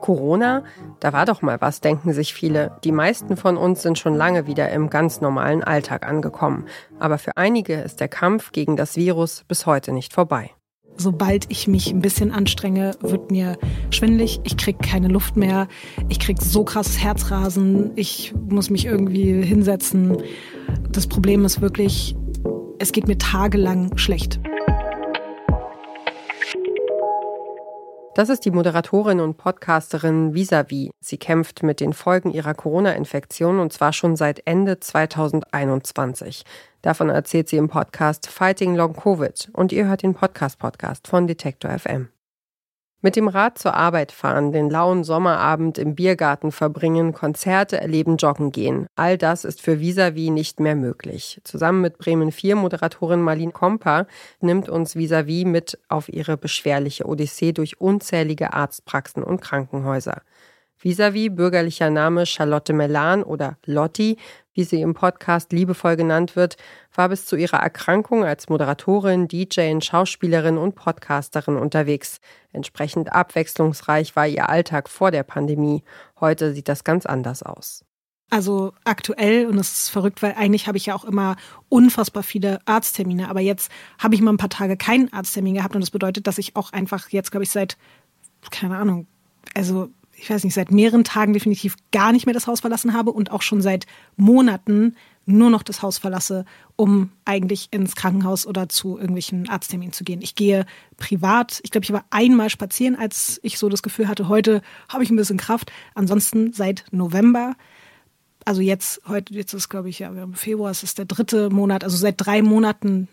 Corona, da war doch mal was, denken sich viele. Die meisten von uns sind schon lange wieder im ganz normalen Alltag angekommen. Aber für einige ist der Kampf gegen das Virus bis heute nicht vorbei. Sobald ich mich ein bisschen anstrenge, wird mir schwindlig. Ich kriege keine Luft mehr. Ich kriege so krasses Herzrasen. Ich muss mich irgendwie hinsetzen. Das Problem ist wirklich, es geht mir tagelang schlecht. Das ist die Moderatorin und Podcasterin Visavi. Sie kämpft mit den Folgen ihrer Corona-Infektion und zwar schon seit Ende 2021. Davon erzählt sie im Podcast Fighting Long Covid und ihr hört den Podcast-Podcast von Detektor FM. Mit dem Rad zur Arbeit fahren, den lauen Sommerabend im Biergarten verbringen, Konzerte erleben, joggen gehen. All das ist für Visavi nicht mehr möglich. Zusammen mit Bremen 4 Moderatorin Marlene Kompa nimmt uns Visavi mit auf ihre beschwerliche Odyssee durch unzählige Arztpraxen und Krankenhäuser. Visavi, bürgerlicher Name Charlotte Melan oder Lotti, wie sie im Podcast liebevoll genannt wird, war bis zu ihrer Erkrankung als Moderatorin, DJ, Schauspielerin und Podcasterin unterwegs. Entsprechend abwechslungsreich war ihr Alltag vor der Pandemie. Heute sieht das ganz anders aus. Also aktuell, und es ist verrückt, weil eigentlich habe ich ja auch immer unfassbar viele Arzttermine, aber jetzt habe ich mal ein paar Tage keinen Arzttermin gehabt und das bedeutet, dass ich auch einfach jetzt, glaube ich, seit, keine Ahnung, also ich weiß nicht, seit mehreren Tagen definitiv gar nicht mehr das Haus verlassen habe und auch schon seit Monaten nur noch das Haus verlasse, um eigentlich ins Krankenhaus oder zu irgendwelchen Arztterminen zu gehen. Ich gehe privat. Ich glaube, ich war einmal spazieren, als ich so das Gefühl hatte, heute habe ich ein bisschen Kraft. Ansonsten seit November, also jetzt, heute, jetzt ist glaube ich, ja, wir haben Februar, es ist der dritte Monat, also seit drei Monaten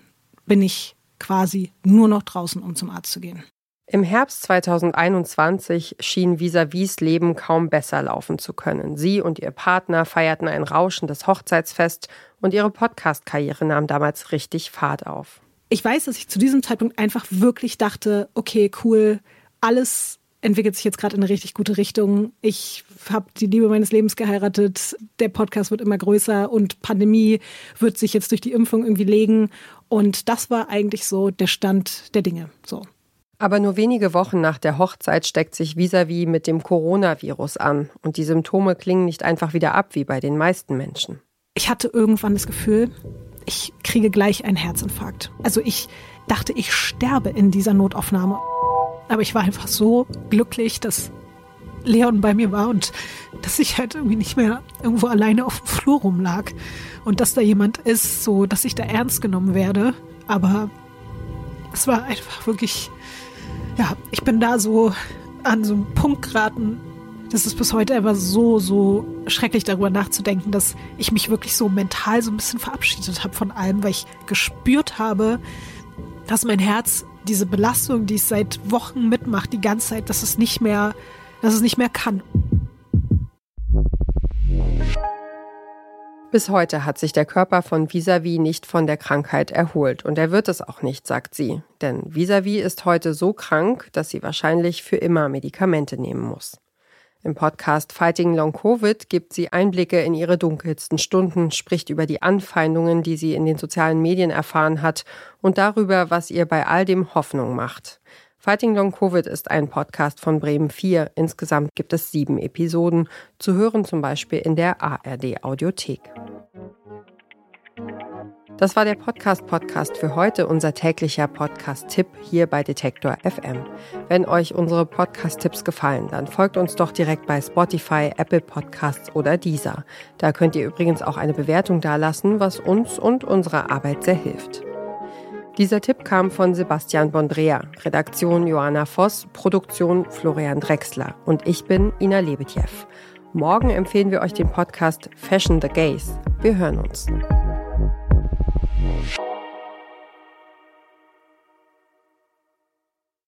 bin ich quasi nur noch draußen, um zum Arzt zu gehen. Im Herbst 2021 schien Visavis Leben kaum besser laufen zu können. Sie und ihr Partner feierten ein rauschendes Hochzeitsfest und ihre Podcast-Karriere nahm damals richtig Fahrt auf. Ich weiß, dass ich zu diesem Zeitpunkt einfach wirklich dachte, okay, cool, alles entwickelt sich jetzt gerade in eine richtig gute Richtung. Ich habe die Liebe meines Lebens geheiratet. Der Podcast wird immer größer und Pandemie wird sich jetzt durch die Impfung irgendwie legen. Und das war eigentlich so der Stand der Dinge. So. Aber nur wenige Wochen nach der Hochzeit steckt sich Visavi mit dem Coronavirus an und die Symptome klingen nicht einfach wieder ab wie bei den meisten Menschen. Ich hatte irgendwann das Gefühl, ich kriege gleich einen Herzinfarkt. Also ich dachte, ich sterbe in dieser Notaufnahme. Aber ich war einfach so glücklich, dass Leon bei mir war und dass ich halt irgendwie nicht mehr irgendwo alleine auf dem Flur rumlag und dass da jemand ist, so dass ich da ernst genommen werde. Aber es war einfach wirklich ja, ich bin da so an so einem Punkt geraten, das ist bis heute einfach so, so schrecklich darüber nachzudenken, dass ich mich wirklich so mental so ein bisschen verabschiedet habe von allem, weil ich gespürt habe, dass mein Herz diese Belastung, die es seit Wochen mitmacht, die ganze Zeit, dass es nicht mehr, dass es nicht mehr kann. Bis heute hat sich der Körper von Visavi nicht von der Krankheit erholt und er wird es auch nicht, sagt sie. Denn Visavi ist heute so krank, dass sie wahrscheinlich für immer Medikamente nehmen muss. Im Podcast Fighting Long Covid gibt sie Einblicke in ihre dunkelsten Stunden, spricht über die Anfeindungen, die sie in den sozialen Medien erfahren hat und darüber, was ihr bei all dem Hoffnung macht. Fighting Long Covid ist ein Podcast von Bremen 4. Insgesamt gibt es sieben Episoden, zu hören zum Beispiel in der ARD Audiothek. Das war der Podcast-Podcast für heute, unser täglicher Podcast-Tipp hier bei Detektor FM. Wenn euch unsere Podcast-Tipps gefallen, dann folgt uns doch direkt bei Spotify, Apple Podcasts oder Deezer. Da könnt ihr übrigens auch eine Bewertung dalassen, was uns und unserer Arbeit sehr hilft. Dieser Tipp kam von Sebastian Bondrea, Redaktion Johanna Voss, Produktion Florian Drexler und ich bin Ina Lebetjew. Morgen empfehlen wir euch den Podcast Fashion the Gays. Wir hören uns.